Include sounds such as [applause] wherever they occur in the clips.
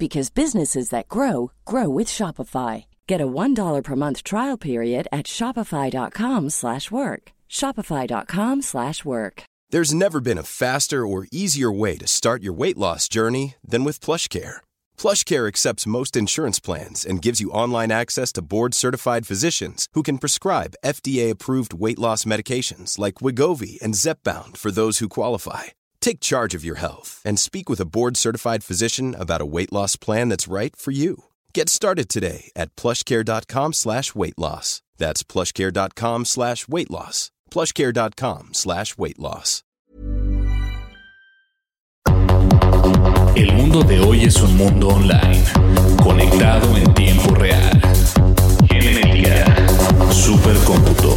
because businesses that grow grow with Shopify. Get a $1 per month trial period at shopify.com/work. shopify.com/work. There's never been a faster or easier way to start your weight loss journey than with PlushCare. PlushCare accepts most insurance plans and gives you online access to board-certified physicians who can prescribe FDA-approved weight loss medications like Wigovi and Zepbound for those who qualify. Take charge of your health and speak with a board-certified physician about a weight loss plan that's right for you. Get started today at plushcare.com slash weight loss. That's plushcare.com slash weight loss. plushcare.com slash weight loss. El mundo de hoy es un mundo online, conectado en tiempo real. Genética, supercómputo,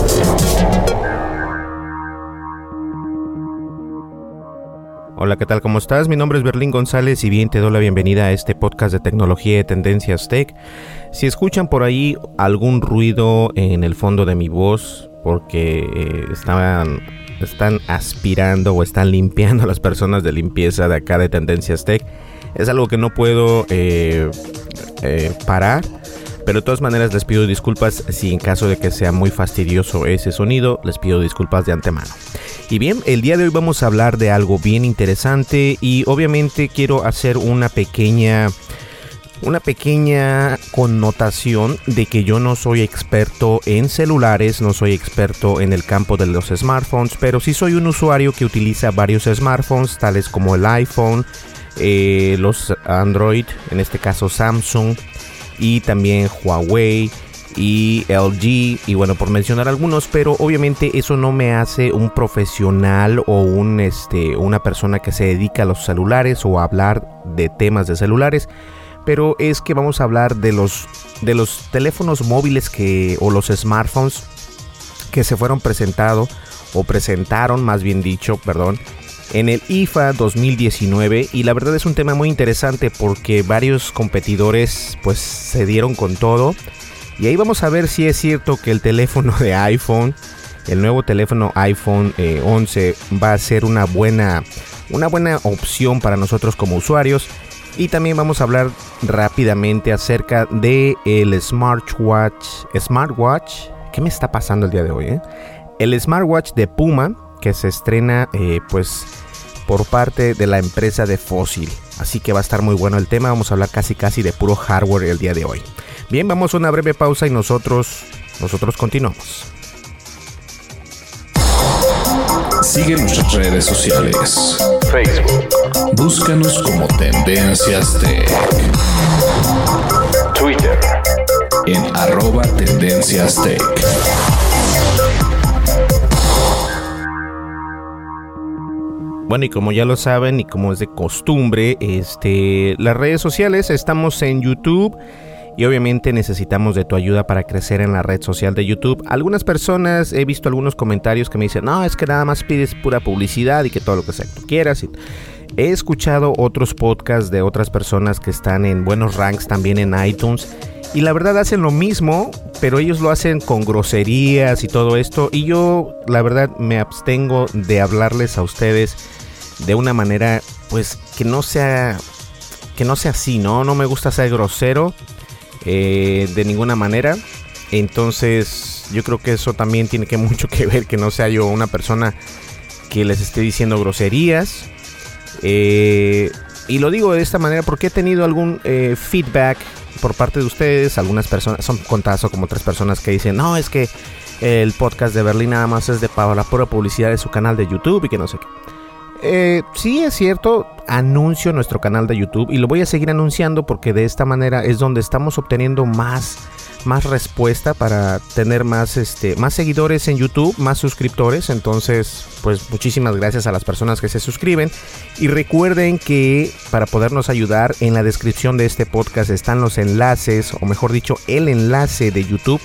Hola, ¿qué tal? ¿Cómo estás? Mi nombre es Berlín González y bien te doy la bienvenida a este podcast de tecnología y tendencias tech. Si escuchan por ahí algún ruido en el fondo de mi voz, porque eh, estaban, están aspirando o están limpiando a [laughs] las personas de limpieza de acá de Tendencias Tech, es algo que no puedo eh, eh, parar. Pero de todas maneras les pido disculpas si en caso de que sea muy fastidioso ese sonido, les pido disculpas de antemano. Y bien, el día de hoy vamos a hablar de algo bien interesante y obviamente quiero hacer una pequeña una pequeña connotación de que yo no soy experto en celulares, no soy experto en el campo de los smartphones, pero sí soy un usuario que utiliza varios smartphones, tales como el iPhone, eh, los Android, en este caso Samsung, y también Huawei y LG y bueno por mencionar algunos pero obviamente eso no me hace un profesional o un este una persona que se dedica a los celulares o a hablar de temas de celulares pero es que vamos a hablar de los de los teléfonos móviles que o los smartphones que se fueron presentados o presentaron más bien dicho perdón en el IFA 2019 y la verdad es un tema muy interesante porque varios competidores pues se dieron con todo y ahí vamos a ver si es cierto que el teléfono de iPhone el nuevo teléfono iPhone 11 eh, va a ser una buena una buena opción para nosotros como usuarios y también vamos a hablar rápidamente acerca de el smartwatch smartwatch ¿qué me está pasando el día de hoy? Eh? el smartwatch de Puma que se estrena eh, pues por parte de la empresa de Fossil. Así que va a estar muy bueno el tema. Vamos a hablar casi casi de puro hardware el día de hoy. Bien, vamos a una breve pausa y nosotros, nosotros continuamos. Sigue nuestras redes sociales. Facebook. Búscanos como Tendencias Tech. Twitter. En arroba Tendencias Tech. Bueno, y como ya lo saben y como es de costumbre, este, las redes sociales estamos en YouTube y obviamente necesitamos de tu ayuda para crecer en la red social de YouTube. Algunas personas he visto algunos comentarios que me dicen, "No, es que nada más pides pura publicidad y que todo lo que sea que tú quieras." He escuchado otros podcasts de otras personas que están en buenos ranks también en iTunes Y la verdad hacen lo mismo, pero ellos lo hacen con groserías y todo esto. Y yo la verdad me abstengo de hablarles a ustedes de una manera pues que no sea que no sea así, ¿no? No me gusta ser grosero eh, de ninguna manera. Entonces yo creo que eso también tiene que [laughs] mucho que ver que no sea yo una persona que les esté diciendo groserías. Eh, y lo digo de esta manera porque he tenido algún eh, feedback por parte de ustedes. Algunas personas, son contadas como tres personas que dicen, no, es que el podcast de Berlín nada más es de la pura publicidad de su canal de YouTube y que no sé qué. Eh, sí, es cierto, anuncio nuestro canal de YouTube y lo voy a seguir anunciando porque de esta manera es donde estamos obteniendo más, más respuesta para tener más, este, más seguidores en YouTube, más suscriptores. Entonces, pues muchísimas gracias a las personas que se suscriben. Y recuerden que para podernos ayudar, en la descripción de este podcast están los enlaces, o mejor dicho, el enlace de YouTube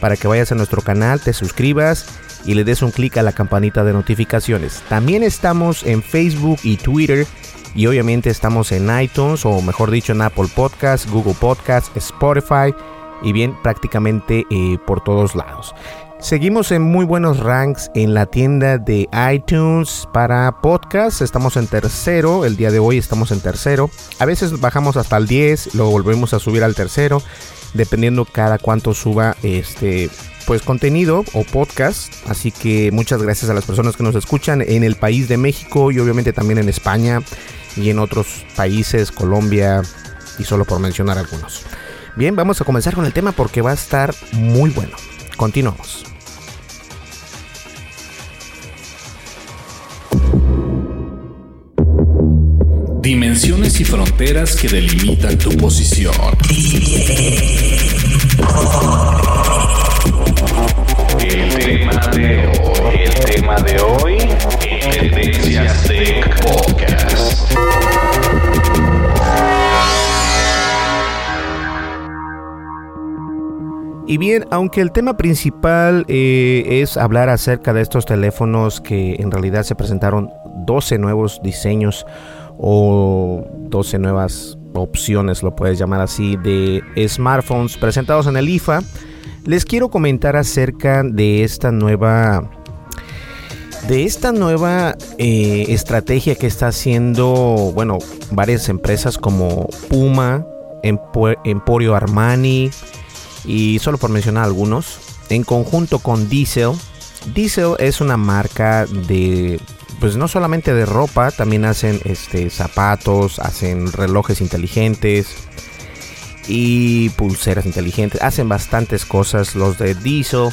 para que vayas a nuestro canal, te suscribas y le des un clic a la campanita de notificaciones. También estamos en Facebook y Twitter y obviamente estamos en iTunes o mejor dicho en Apple Podcasts, Google Podcasts, Spotify y bien prácticamente eh, por todos lados. Seguimos en muy buenos ranks en la tienda de iTunes para podcasts. Estamos en tercero. El día de hoy estamos en tercero. A veces bajamos hasta el 10, luego volvemos a subir al tercero, dependiendo cada cuánto suba este pues contenido o podcast. Así que muchas gracias a las personas que nos escuchan en el país de México y obviamente también en España y en otros países, Colombia y solo por mencionar algunos. Bien, vamos a comenzar con el tema porque va a estar muy bueno. Continuamos. Y fronteras que delimitan tu posición. El tema de hoy, el tema de hoy, Tendencias Tech Podcast. Y bien, aunque el tema principal eh, es hablar acerca de estos teléfonos que en realidad se presentaron 12 nuevos diseños o 12 nuevas opciones, lo puedes llamar así, de smartphones presentados en el IFA, les quiero comentar acerca de esta nueva de esta nueva eh, estrategia que está haciendo, bueno, varias empresas como Puma, Emporio Armani y solo por mencionar algunos, en conjunto con Diesel. Diesel es una marca de, pues no solamente de ropa, también hacen este, zapatos, hacen relojes inteligentes y pulseras inteligentes, hacen bastantes cosas los de Diesel.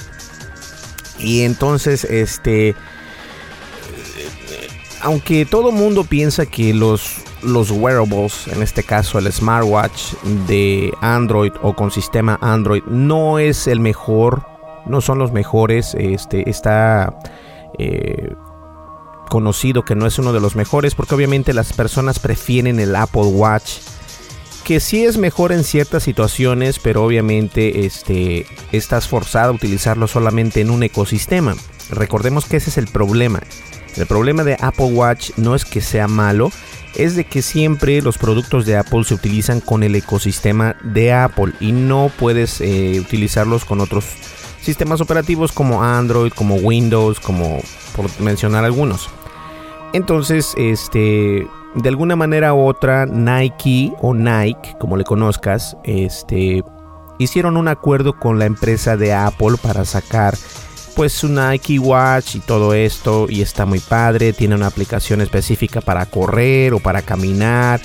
Y entonces, este, aunque todo mundo piensa que los, los wearables, en este caso el smartwatch de Android o con sistema Android, no es el mejor, no son los mejores, este, está eh, conocido que no es uno de los mejores porque obviamente las personas prefieren el Apple Watch que sí es mejor en ciertas situaciones, pero obviamente este, estás forzado a utilizarlo solamente en un ecosistema. Recordemos que ese es el problema. El problema de Apple Watch no es que sea malo, es de que siempre los productos de Apple se utilizan con el ecosistema de Apple y no puedes eh, utilizarlos con otros sistemas operativos como Android, como Windows, como por mencionar algunos. Entonces, este, de alguna manera u otra, Nike o Nike, como le conozcas, este, hicieron un acuerdo con la empresa de Apple para sacar pues su Nike Watch y todo esto y está muy padre, tiene una aplicación específica para correr o para caminar.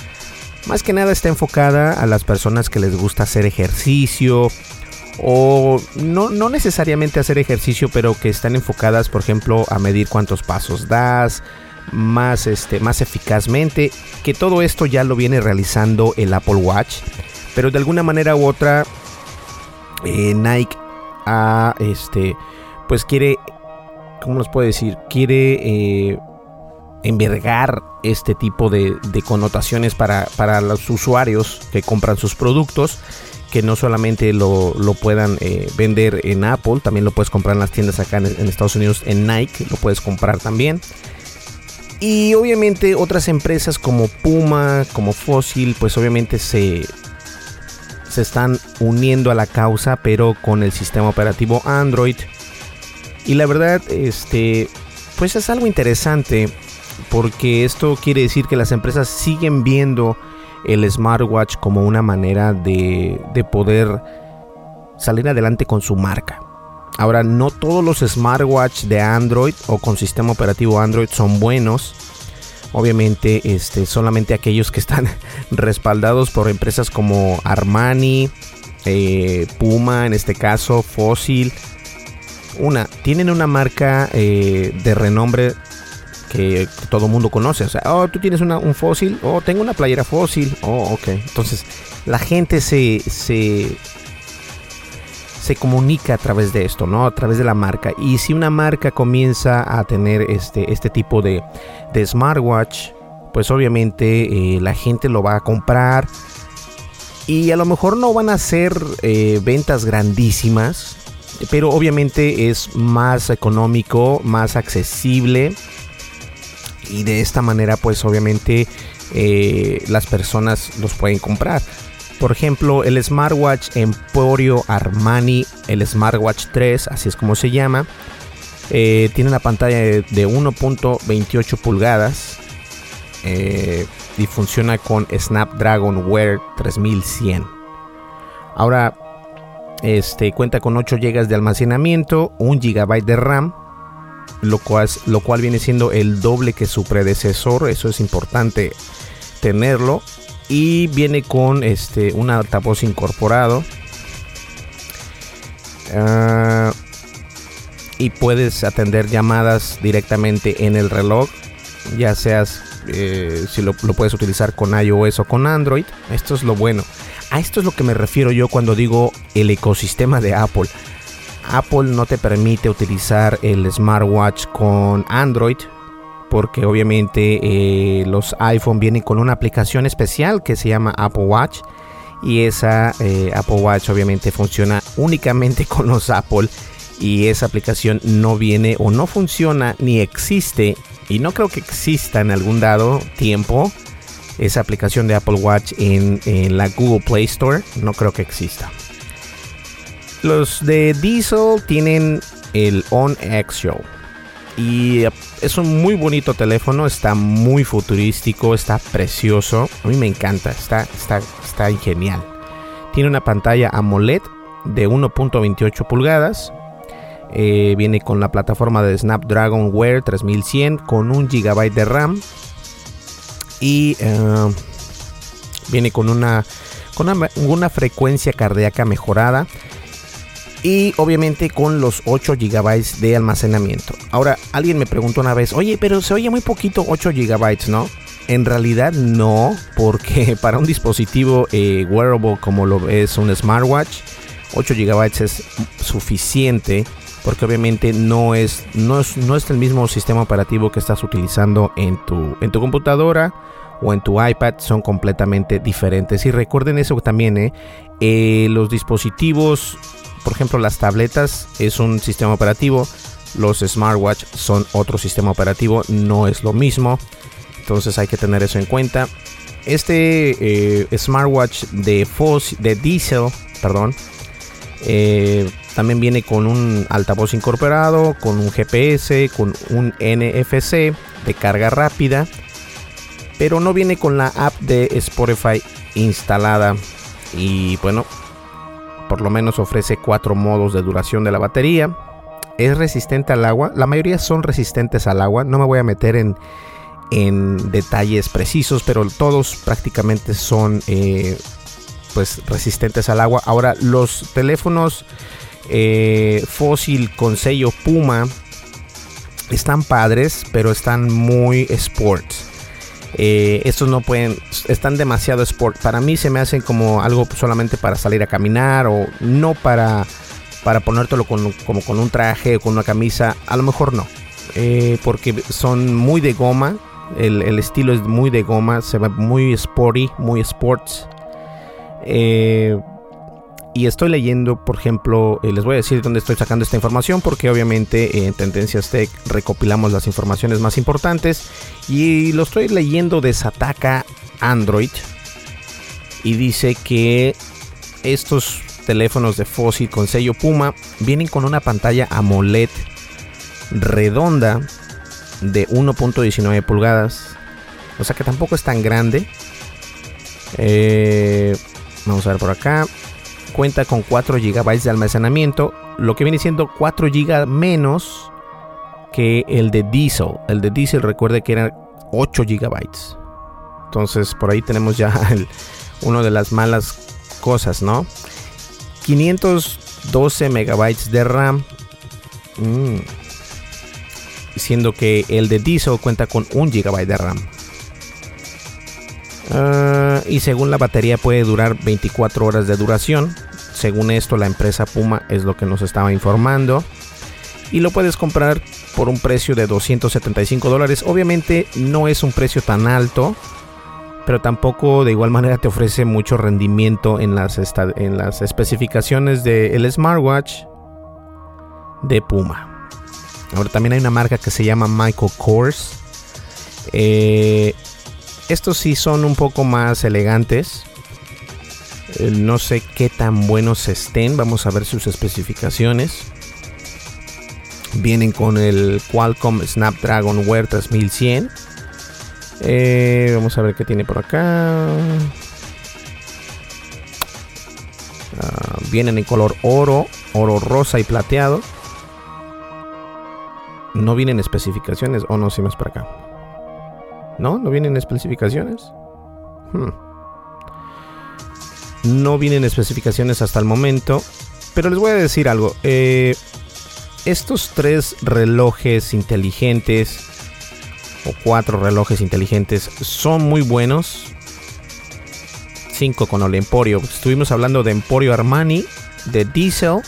Más que nada está enfocada a las personas que les gusta hacer ejercicio o no, no necesariamente hacer ejercicio, pero que están enfocadas, por ejemplo, a medir cuántos pasos das, más, este, más eficazmente, que todo esto ya lo viene realizando el Apple Watch, pero de alguna manera u otra eh, Nike a este pues quiere, ¿cómo les puedo decir? Quiere eh, envergar este tipo de, connotaciones para, para, los usuarios que compran sus productos. Que no solamente lo, puedan eh, vender en Apple, también lo puedes comprar en las tiendas acá en, Estados Unidos, en Nike, lo puedes comprar también. Y obviamente otras empresas como Puma, como Fossil, pues obviamente se, se están uniendo a la causa, pero con el sistema operativo Android. Y la verdad, este, pues es algo interesante porque esto quiere decir que las empresas siguen viendo el smartwatch como una manera de, de poder salir adelante con su marca. Ahora, no todos los smartwatch de Android o con sistema operativo Android son buenos. Obviamente, este, solamente aquellos que están [laughs] respaldados por empresas como Armani, eh, Puma, en este caso, Fossil. Una, tienen una marca eh, de renombre que todo mundo conoce. O sea, oh, tú tienes un fósil, oh, tengo una playera fósil, oh, ok. Entonces, la gente se, se, se comunica a través de esto, ¿no? A través de la marca. Y si una marca comienza a tener este, este tipo de, de smartwatch, pues obviamente eh, la gente lo va a comprar. Y a lo mejor no van a ser eh, ventas grandísimas, pero obviamente es más económico, más accesible. Y de esta manera pues obviamente eh, las personas los pueden comprar. Por ejemplo, el smartwatch Emporio Armani, el smartwatch 3, así es como se llama, eh, tiene una pantalla de, 1.28 pulgadas eh, y funciona con Snapdragon Wear 3100. Ahora, este cuenta con 8 GB de almacenamiento, 1 GB de RAM, lo cual, lo cual viene siendo el doble que su predecesor. Eso es importante tenerlo. Y viene con este un altavoz incorporado. Ah, y puedes atender llamadas directamente en el reloj ya seas eh, si lo, lo, puedes utilizar con iOS o con Android. Esto es lo bueno. A esto es lo que me refiero yo cuando digo el ecosistema de Apple Apple no te permite utilizar el smartwatch con Android porque obviamente eh, los iPhone vienen con una aplicación especial que se llama Apple Watch y esa eh, Apple Watch obviamente funciona únicamente [laughs] con los Apple y esa aplicación no viene o no funciona ni existe y no creo que exista en algún dado tiempo esa aplicación de Apple Watch en, en la Google Play Store. No creo que exista los de Diesel tienen el On Show y es un muy bonito teléfono, está muy futurístico, está precioso. A mí me encanta, está, está, está genial. Tiene una pantalla AMOLED de 1.28 pulgadas. Eh, viene con la plataforma de Snapdragon Wear 3100 con 1 GB de RAM. Y eh, viene con una, con una frecuencia cardíaca mejorada y obviamente con los 8 GB de almacenamiento. Ahora, alguien me preguntó una vez, oye, pero se oye muy poquito 8 GB, ¿no? En realidad no, porque [laughs] para un dispositivo eh, wearable como lo es un smartwatch, 8 GB es suficiente porque obviamente no es, no es, no es el mismo sistema operativo que estás utilizando en tu, en tu computadora o en tu iPad son completamente diferentes. Y recuerden eso también, ¿eh? Eh, los dispositivos por ejemplo, las tabletas es un sistema operativo, los smartwatch son otro sistema operativo, no es lo mismo. Entonces hay que tener eso en cuenta. Este eh, smartwatch de, de Diesel, perdón, también viene con un altavoz incorporado, con un GPS, con un NFC de carga rápida, pero no viene con la app de Spotify instalada. Y bueno, por lo menos ofrece cuatro modos de duración de la batería. Es resistente al agua. La mayoría son resistentes al agua. No me voy a meter en, en detalles precisos, pero todos prácticamente son eh, pues resistentes al agua. Ahora los teléfonos eh, fósil con sello Puma están padres, pero están muy sports. Eh, estos no pueden, están demasiado sport. Para mí se me hacen como algo solamente para salir a caminar o no para, para ponértelo con, como con un traje o con una camisa. A lo mejor no, eh, porque son muy de goma. El, estilo es muy de goma, se ve muy sporty, muy sports. Eh, y estoy leyendo, por ejemplo, eh, les voy a decir dónde estoy sacando esta información porque obviamente en Tendencias Tech recopilamos las informaciones más importantes y lo estoy leyendo de Sataka Android y dice que estos teléfonos de Fossil con sello Puma vienen con una pantalla AMOLED redonda de 1.19 pulgadas. O sea que tampoco es tan grande. Eh, vamos a ver por acá. Cuenta con 4 GB de almacenamiento. Lo que viene siendo 4 GB menos que el de Diesel. El de Diesel recuerde que era 8 GB. Entonces por ahí tenemos ya [laughs] una de las malas cosas, ¿no? 512 megabytes de RAM. Mm. Siendo que el de Diesel cuenta con 1 GB de RAM. Ah, y según la batería puede durar 24 horas de duración. Según esto la empresa Puma es lo que nos estaba informando. Y lo puedes comprar por un precio de 275 dólares. Obviamente no es un precio tan alto pero tampoco de igual manera te ofrece mucho rendimiento en las, en las especificaciones del smartwatch de Puma. Ahora también hay una marca que se llama Michael Kors. Eh, estos sí son un poco más elegantes. Eh, no sé qué tan buenos estén. Vamos a ver sus especificaciones. Vienen con el Qualcomm Snapdragon Wear 3100 eh, vamos a ver qué tiene por acá. Ah, vienen en color oro, oro rosa y plateado. No vienen especificaciones. O no, si más para acá. ¿No? ¿No vienen especificaciones? Hmm. No vienen especificaciones hasta el momento. Pero les voy a decir algo. Eh, estos tres relojes inteligentes cuatro relojes inteligentes son muy buenos. Cinco con el Emporio. Estuvimos hablando de Emporio Armani, de Diesel,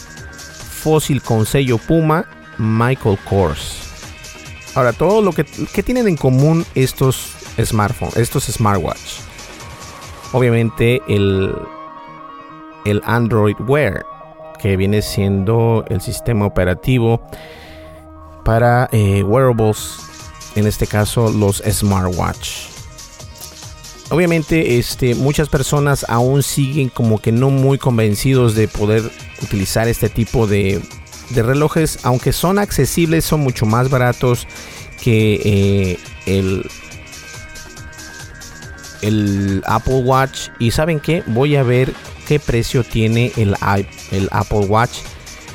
Fossil con sello Puma, Michael Kors. Ahora, todo lo que, tienen en común estos smartphones, estos smartwatch. Obviamente el, el Android Wear, que viene siendo el sistema operativo para eh, wearables en este caso los smartwatch. Obviamente, este, muchas personas aún siguen como que no muy convencidos de poder utilizar este tipo de, relojes, aunque son accesibles, son mucho más baratos que eh, el, el Apple Watch. Y saben qué, voy a ver qué precio tiene el, el Apple Watch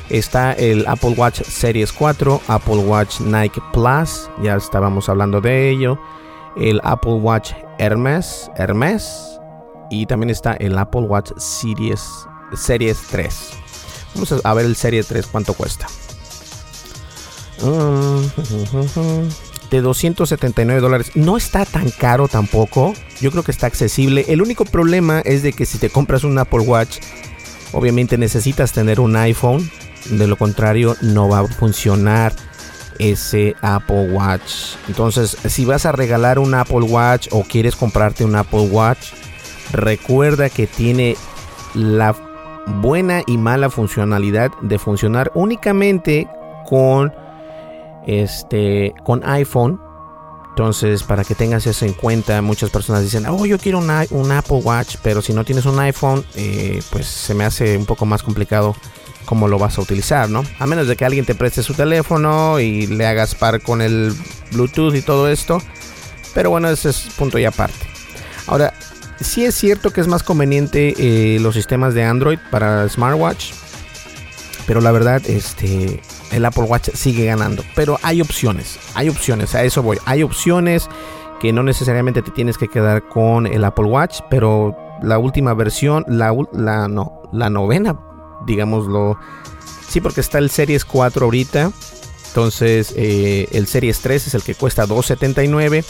Está el Apple Watch Series 4, Apple Watch Nike Plus, ya estábamos hablando de ello. El Apple Watch Hermes, Hermes. Y también está el Apple Watch Series, Series 3. Vamos a ver el Series 3 cuánto cuesta. De 279 dólares. No está tan caro tampoco. Yo creo que está accesible. El único problema es de que si te compras un Apple Watch, obviamente necesitas tener un iPhone de lo contrario, no va a funcionar ese Apple Watch. Entonces, si vas a regalar un Apple Watch o quieres comprarte un Apple Watch, recuerda que tiene la buena y mala funcionalidad de funcionar únicamente con este con iPhone. Entonces, para que tengas eso en cuenta, muchas personas dicen, oh, yo quiero un, Apple Watch, pero si no tienes un iPhone, eh, pues se me hace un poco más complicado cómo lo vas a utilizar, ¿no? A menos de que alguien te preste su teléfono y le hagas par con el Bluetooth y todo esto. Pero bueno, ese es punto y aparte. Ahora, sí es cierto que es más conveniente eh, los sistemas de Android para smartwatch. Pero la verdad, este, el Apple Watch sigue ganando. Pero hay opciones, hay opciones, a eso voy. Hay opciones que no necesariamente te tienes que quedar con el Apple Watch, pero la última versión, la, la, no, la novena digámoslo. Sí, porque está el Series 4 ahorita. Entonces, eh, el Series 3 es el que cuesta 279.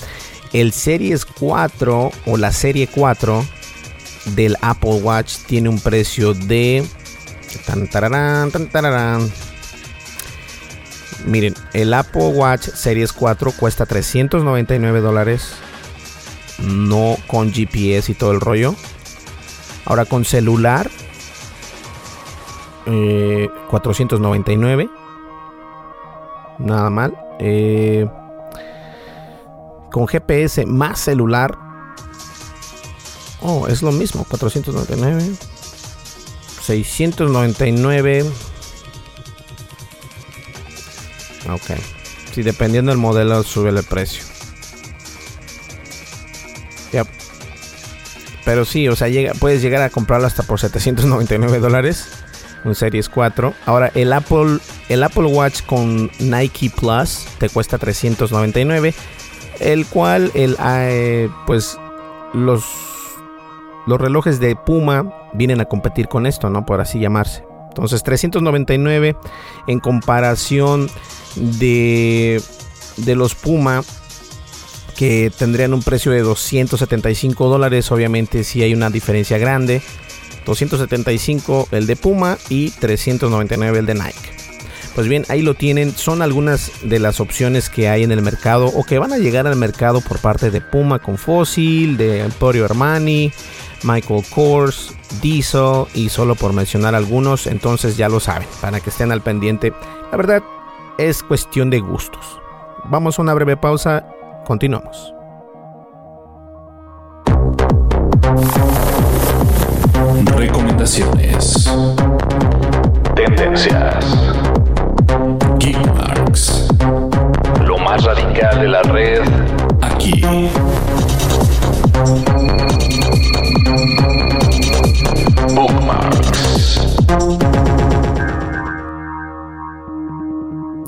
El Series 4 o la Serie 4 del Apple Watch tiene un precio de. Tan, Miren, el Apple Watch Series 4 cuesta 399 dólares. No con GPS y todo el rollo. Ahora con celular 499. Eh, Nada mal. Eh, con GPS más celular. Oh, es lo mismo, 499. 699. Ok. Si dependiendo del modelo sube el precio. Pero sí, o sea, llega, puedes llegar a comprarlo hasta por 799 dólares. Un Series 4. Ahora, el Apple, el Apple Watch con Nike Plus te cuesta 399. El cual, el, eh, pues, los, los relojes de Puma vienen a competir con esto, ¿no? Por así llamarse. Entonces, 399 en comparación de, de los Puma que tendrían un precio de 275 dólares. Obviamente si hay una diferencia grande. 275 el de Puma y 399 el de Nike. Pues bien, ahí lo tienen. Son algunas de las opciones que hay en el mercado o que van a llegar al mercado por parte de Puma con Fossil, de Emporio Armani, Michael Kors, Diesel y solo por mencionar algunos. Entonces ya lo saben, para que estén al pendiente. La verdad es cuestión de gustos. Vamos a una breve pausa Continuamos. Recomendaciones. Tendencias. Radical de la red aquí.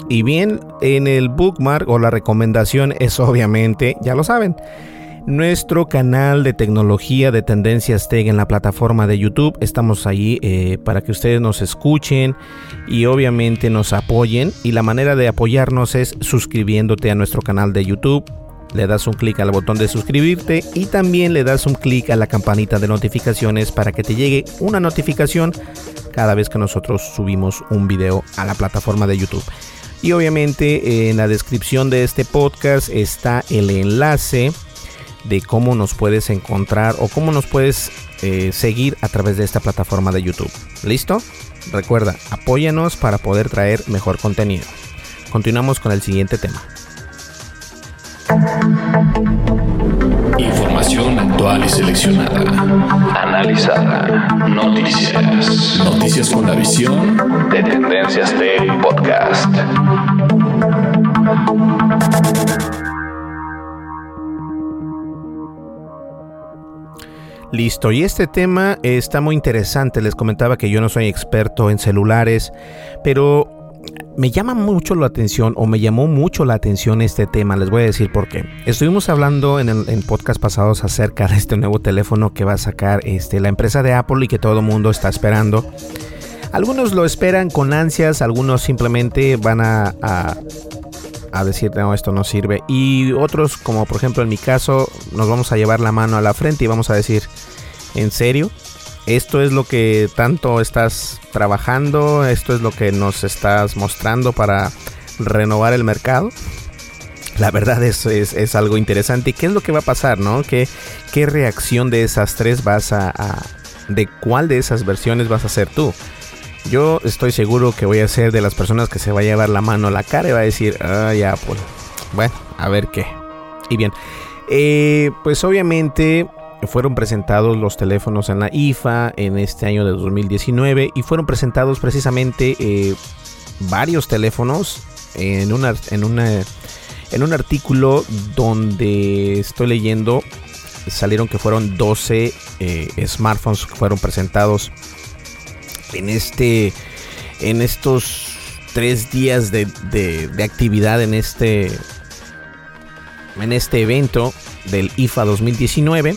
Y bien, en el bookmark o la recomendación es obviamente, ya lo saben, nuestro canal de tecnología de Tendencias Tech en la plataforma de YouTube. Estamos ahí eh, para que ustedes nos escuchen y obviamente nos apoyen. Y la manera de apoyarnos es suscribiéndote a nuestro canal de YouTube. Le das un clic al botón de suscribirte y también le das un clic a la campanita de notificaciones para que te llegue una notificación cada vez que nosotros subimos un video a la plataforma de YouTube. Y obviamente en la descripción de este podcast está el enlace de cómo nos puedes encontrar o cómo nos puedes eh, seguir a través de esta plataforma de YouTube. ¿Listo? Recuerda, apóyanos para poder traer mejor contenido. Continuamos con el siguiente tema. Información actual y seleccionada. Analizada. Noticias. Noticias con la visión de Tendencias de Podcast. Listo, y este tema está muy interesante. Les comentaba que yo no soy experto en celulares, pero me llama mucho la atención o me llamó mucho la atención este tema. Les voy a decir por qué. Estuvimos hablando en, el, podcast pasados acerca de este nuevo teléfono que va a sacar este, la empresa de Apple y que todo el mundo está esperando. Algunos lo esperan con ansias, algunos simplemente van a, a decir, no, esto no sirve. Y otros, como por ejemplo en mi caso, nos vamos a llevar la mano a la frente y vamos a decir, ¿en serio? esto es lo que tanto estás trabajando, esto es lo que nos estás mostrando para renovar el mercado. La verdad es, es, algo interesante. ¿Y qué es lo que va a pasar, no? ¿Qué, qué reacción de esas tres vas a, ¿De cuál de esas versiones vas a ser tú? Yo estoy seguro que voy a ser de las personas que se va a llevar la mano a la cara y va a decir, ah, ya, bueno, a ver qué. Y bien, eh, pues obviamente fueron presentados los teléfonos en la IFA en este año de 2019 y fueron presentados precisamente eh, varios teléfonos en, una, en, una, en un artículo donde estoy leyendo salieron que fueron 12 eh, smartphones que fueron presentados en este en estos tres días de, de actividad en este en este evento del IFA 2019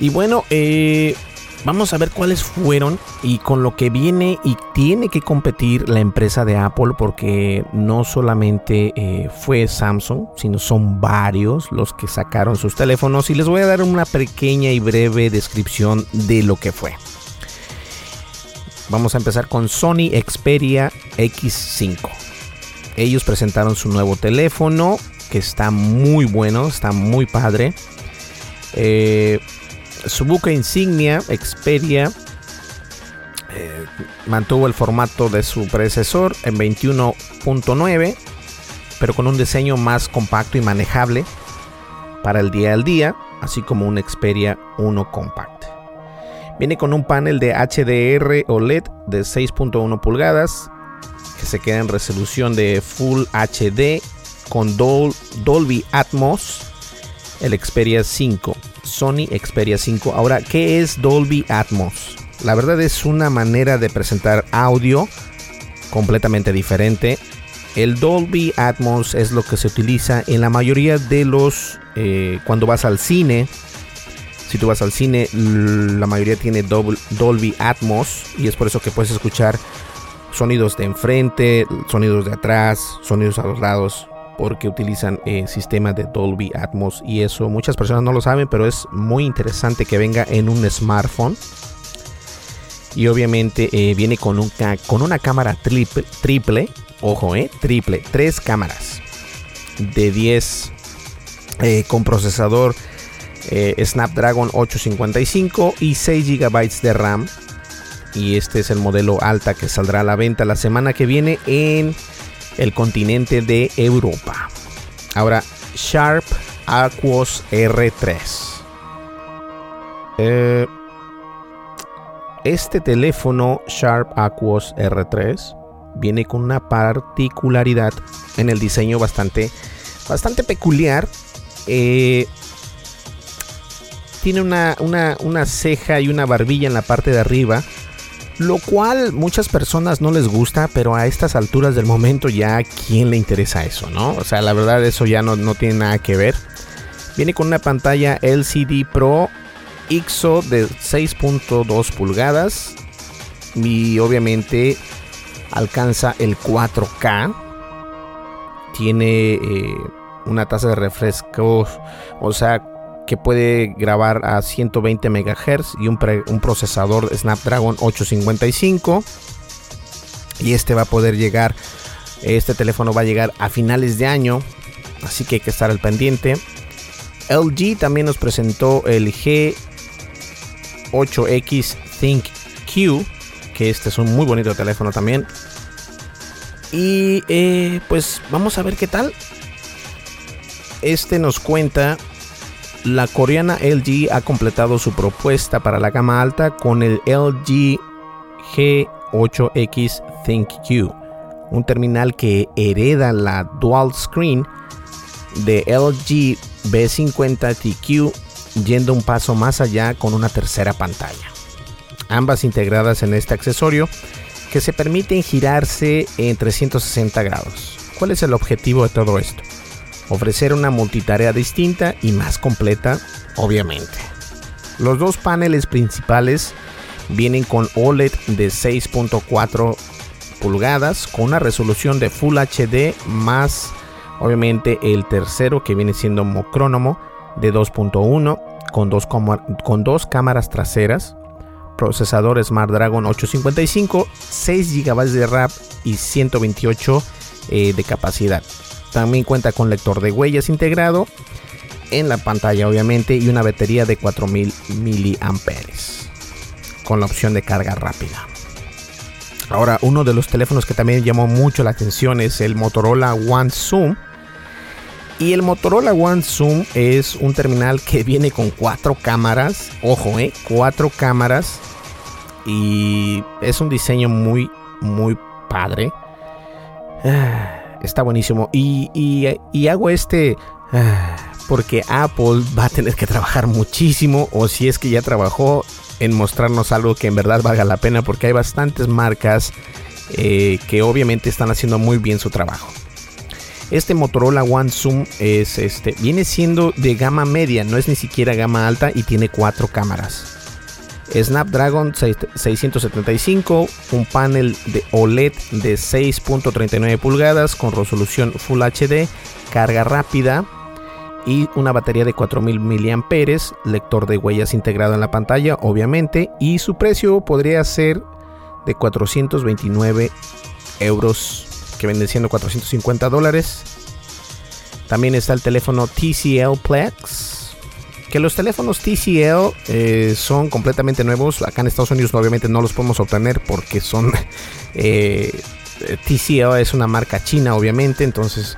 y bueno, eh, vamos a ver cuáles fueron y con lo que viene y tiene que competir la empresa de Apple porque no solamente eh, fue Samsung, sino son varios los que sacaron sus teléfonos y les voy a dar una pequeña y breve descripción de lo que fue. Vamos a empezar con Sony Xperia X5. Ellos presentaron su nuevo teléfono que está muy bueno, está muy padre. Eh, su buque insignia, Xperia, eh, mantuvo el formato de su predecesor en 21.9, pero con un diseño más compacto y manejable para el día al día, así como un Xperia 1 Compact. Viene con un panel de HDR OLED de 6.1 pulgadas que se queda en resolución de Full HD con Dolby Atmos, el Xperia 5, Sony Xperia 5. Ahora, ¿qué es Dolby Atmos? La verdad es una manera de presentar audio completamente diferente. El Dolby Atmos es lo que se utiliza en la mayoría de los eh, cuando vas al cine. Si tú vas al cine, la mayoría tiene Dolby Atmos y es por eso que puedes escuchar sonidos de enfrente, sonidos de atrás, sonidos a los lados, porque utilizan el eh, sistemas de Dolby Atmos y eso muchas personas no lo saben, pero es muy interesante que venga en un smartphone. Y obviamente eh, viene con, con una cámara triple, triple, ojo, eh, triple, tres cámaras de 10 eh, con procesador Snapdragon 855 y 6 GB de RAM. Y este es el modelo alta que saldrá a la venta la semana que viene en el continente de Europa. Ahora, Sharp Aquos R3. Eh, este teléfono Sharp Aquos R3 viene con una particularidad en el diseño bastante, bastante peculiar. Eh, tiene una, una, ceja y una barbilla en la parte de arriba lo cual muchas personas no les gusta, pero a estas alturas del momento ya a quién le interesa eso, ¿no? O sea, la verdad eso ya no, no tiene nada que ver. Viene con una pantalla LCD Pro IXO de 6.2 pulgadas y obviamente alcanza el 4K. Tiene eh, una tasa de refresco, o sea, que puede grabar a 120 MHz y un, procesador Snapdragon 855. Y este va a poder llegar, este teléfono va a llegar a finales de año, así que hay que estar al pendiente. LG también nos presentó el G8X Think Q, que este es un muy bonito teléfono también. Y eh, pues vamos a ver qué tal. Este nos cuenta la coreana LG ha completado su propuesta para la gama alta con el LG G8X ThinkQ, un terminal que hereda la dual screen de LG B50 TQ yendo un paso más allá con una tercera pantalla. Ambas integradas en este accesorio que se permiten girarse en 360 grados. ¿Cuál es el objetivo de todo esto? Ofrecer una multitarea distinta y más completa, obviamente. Los dos paneles principales vienen con OLED de 6.4 pulgadas con una resolución de Full HD más obviamente el tercero que viene siendo monocrónomo de 2.1 con dos, con dos cámaras traseras, procesador Dragon 855, 6 GB de RAM y 128 eh, de capacidad. También cuenta con lector de huellas integrado en la pantalla obviamente y una batería de 4000 miliamperes con la opción de carga rápida. Ahora, uno de los teléfonos que también llamó mucho la atención es el Motorola One Zoom. Y el Motorola One Zoom es un terminal que [laughs] viene con cuatro cámaras. Ojo, eh, cuatro cámaras. Y es un diseño muy, muy padre. Ah, está buenísimo. Y, hago este ah, porque Apple va a tener que trabajar muchísimo, o si es que ya trabajó, en mostrarnos algo que en verdad valga la pena, porque hay bastantes marcas eh, que obviamente están haciendo muy bien su trabajo. Este Motorola One Zoom es este, viene siendo de gama media, no es ni siquiera gama alta y tiene cuatro cámaras. Snapdragon 675, un panel de OLED de 6.39 pulgadas con resolución Full HD, carga rápida y una batería de 4000 mAh, lector de huellas integrado en la pantalla, obviamente, y su precio podría ser de 429 euros, que vende siendo 450 dólares. También está el teléfono TCL Plex que los teléfonos TCL eh, son completamente nuevos. Acá en Estados Unidos obviamente no los podemos obtener porque son... [laughs] Eh, TCL es una marca china obviamente, entonces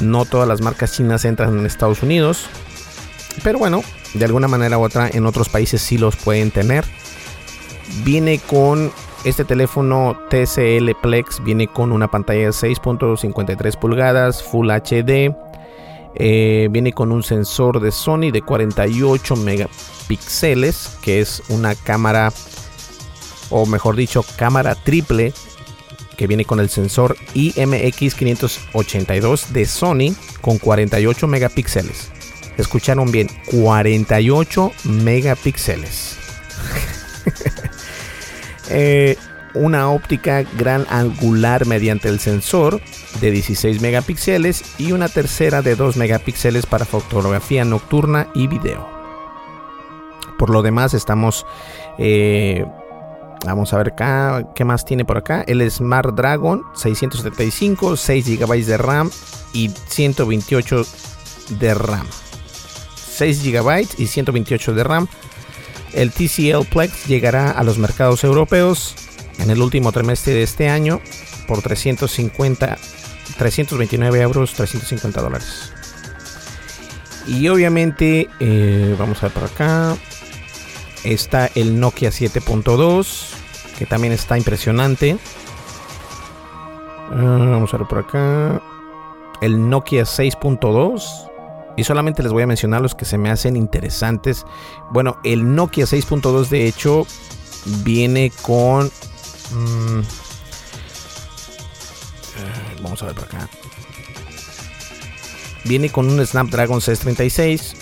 no todas las marcas chinas entran en Estados Unidos. Pero bueno, de alguna manera u otra en otros países sí los pueden tener. Viene con este teléfono TCL Plex, viene con una pantalla de 6.53 pulgadas, Full HD. Eh, viene con un sensor de Sony de 48 megapíxeles, que es una cámara, o mejor dicho, cámara triple, que viene con el sensor IMX582 de Sony con 48 megapíxeles. Escucharon bien, 48 megapíxeles. [laughs] Eh, una óptica gran angular mediante el sensor de 16 megapíxeles y una tercera de 2 megapíxeles para fotografía nocturna y video. Por lo demás estamos... Eh, vamos a ver acá, ¿qué más tiene por acá? El Smart Dragon 675, 6 GB de RAM y 128 de RAM. 6 GB y 128 de RAM. El TCL Plex llegará a los mercados europeos en el último trimestre de este año por 350, 329 euros, 350 dólares. Y obviamente, eh, vamos a ver por acá. Está el Nokia 7.2, que también está impresionante. Ah, vamos a ver por acá. El Nokia 6.2 y solamente les voy a mencionar los que se me hacen interesantes. Bueno, el Nokia 6.2 de hecho viene con... Mm, eh, vamos a ver por acá. Viene con un Snapdragon 636.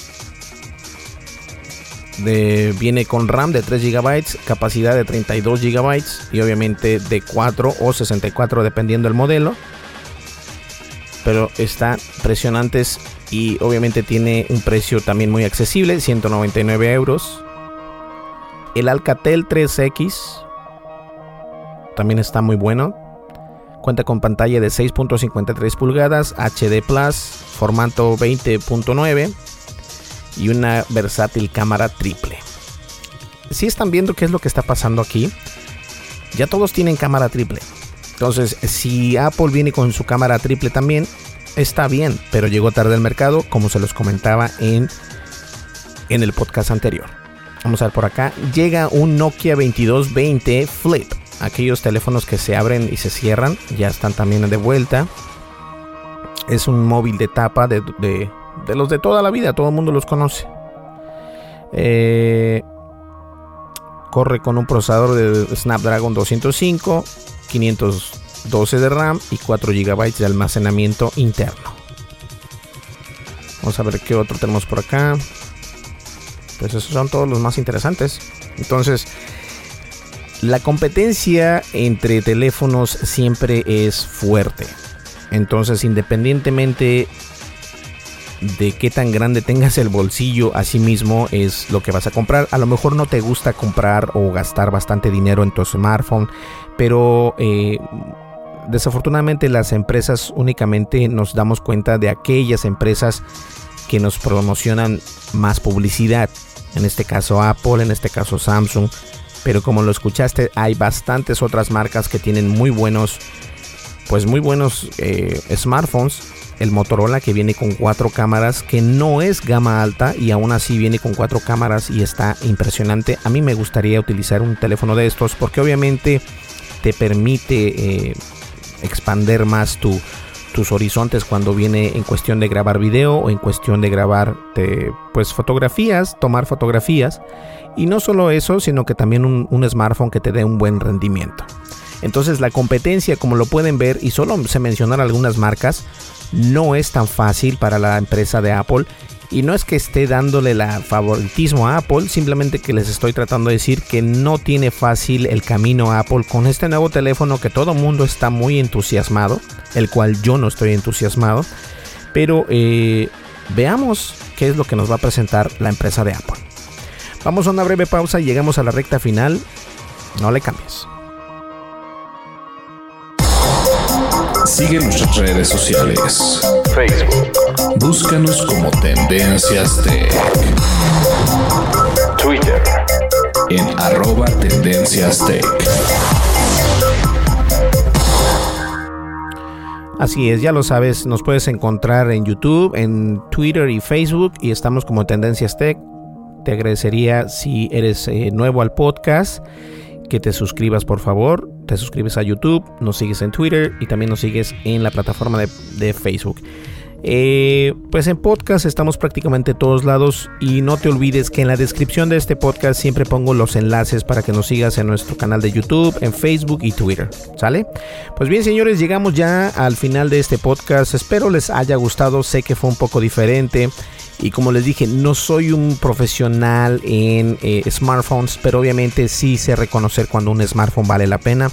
De, viene con RAM de 3 GB, capacidad de 32 GB y obviamente de 4 o 64 dependiendo del modelo. Pero está impresionantes y obviamente tiene un precio también muy accesible, 199 euros. El Alcatel 3X también está muy bueno. Cuenta con pantalla de 6.53 pulgadas, HD Plus, formato 20.9 y una versátil cámara triple. Si están viendo qué es lo que está pasando aquí, ya todos tienen cámara triple. Entonces, si Apple viene con su cámara triple también, está bien, pero llegó tarde al mercado, como se los comentaba en, en el podcast anterior. Vamos a ver por acá. Llega un Nokia 2220 Flip. Aquellos teléfonos que se abren y se cierran ya están también de vuelta. Es un móvil de tapa de, los de toda la vida, todo el mundo los conoce. Eh, corre con un procesador de Snapdragon 205, 500 12 de RAM y 4 GB de almacenamiento interno. Vamos a ver qué otro tenemos por acá. Pues esos son todos los más interesantes. Entonces, la competencia entre teléfonos siempre es fuerte. Entonces, independientemente de qué tan grande tengas el bolsillo, así mismo es lo que vas a comprar. A lo mejor no te gusta comprar o gastar bastante dinero en tu smartphone, pero eh, desafortunadamente las empresas únicamente nos damos cuenta de aquellas empresas que nos promocionan más publicidad. En este caso Apple, en este caso Samsung. Pero como lo escuchaste, hay bastantes otras marcas que tienen muy buenos, pues muy buenos eh, smartphones. El Motorola que viene con cuatro cámaras, que no es gama alta y aún así viene con cuatro cámaras y está impresionante. A mí me gustaría utilizar un teléfono de estos porque obviamente te permite eh, expander más tus horizontes cuando viene en cuestión de grabar video o en cuestión de grabar pues fotografías, tomar fotografías. Y no solo eso, sino que también un, un smartphone que te dé un buen rendimiento. Entonces la competencia, como lo pueden ver, y solo se mencionan algunas marcas, no es tan fácil para la empresa de Apple y no es que esté dándole la favoritismo a Apple, simplemente que les estoy tratando de decir que no tiene fácil el camino a Apple con este nuevo teléfono que todo mundo está muy entusiasmado, el cual yo no estoy entusiasmado. Pero eh, veamos qué es lo que nos va a presentar la empresa de Apple. Vamos a una breve pausa y llegamos a la recta final. No le cambies. Sigue nuestras redes sociales. Facebook. Búscanos como Tendencias Tech. Twitter. En arroba Tendencias Tech. Así es, ya lo sabes, nos puedes encontrar en YouTube, en Twitter y Facebook y estamos como Tendencias Tech. Te agradecería si eres eh, nuevo al podcast que te suscribas por favor, te suscribes a YouTube, nos sigues en Twitter y también nos sigues en la plataforma de, de Facebook. Eh, pues en podcast estamos prácticamente todos lados y no te olvides que en la descripción de este podcast siempre pongo los enlaces para que nos sigas en nuestro canal de YouTube, en Facebook y Twitter. ¿Sale? Pues bien señores, llegamos ya al final de este podcast. Espero les haya gustado. Sé que fue un poco diferente. Y como les dije, no soy un profesional en eh, smartphones, pero obviamente sí sé reconocer cuando un smartphone vale la pena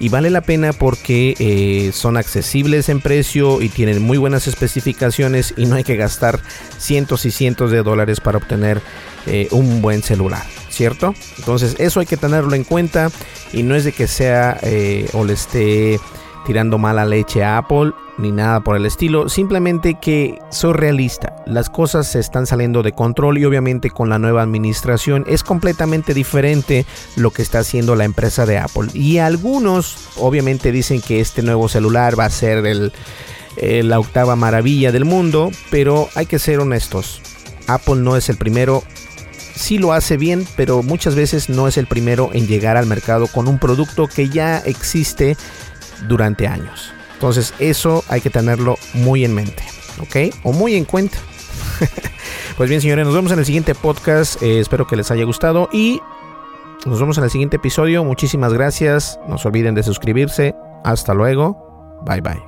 y vale la pena porque eh, son accesibles en precio y tienen muy buenas especificaciones y no hay que gastar cientos y cientos de dólares para obtener eh, un buen celular, ¿cierto? Entonces eso hay que tenerlo en cuenta y no es de que sea eh, o le esté tirando mala leche a Apple ni nada por el estilo, simplemente que soy realista, las cosas se están saliendo de control y obviamente con la nueva administración es completamente diferente lo que está haciendo la empresa de Apple. Y algunos obviamente dicen que este nuevo celular va a ser eh, la octava maravilla del mundo, pero hay que ser honestos, Apple no es el primero. Sí lo hace bien, pero muchas veces no es el primero en llegar al mercado con un producto que ya existe durante años. Entonces eso hay que tenerlo muy en mente, ¿ok? O muy en cuenta. [laughs] pues bien, señores, nos vemos en el siguiente podcast. Eh, espero que les haya gustado y nos vemos en el siguiente episodio. Muchísimas gracias. No se olviden de suscribirse. Hasta luego. Bye bye.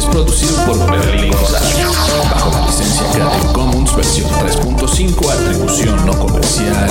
es producido por Berlín González bajo la licencia Creative Commons versión 3.5 atribución no comercial.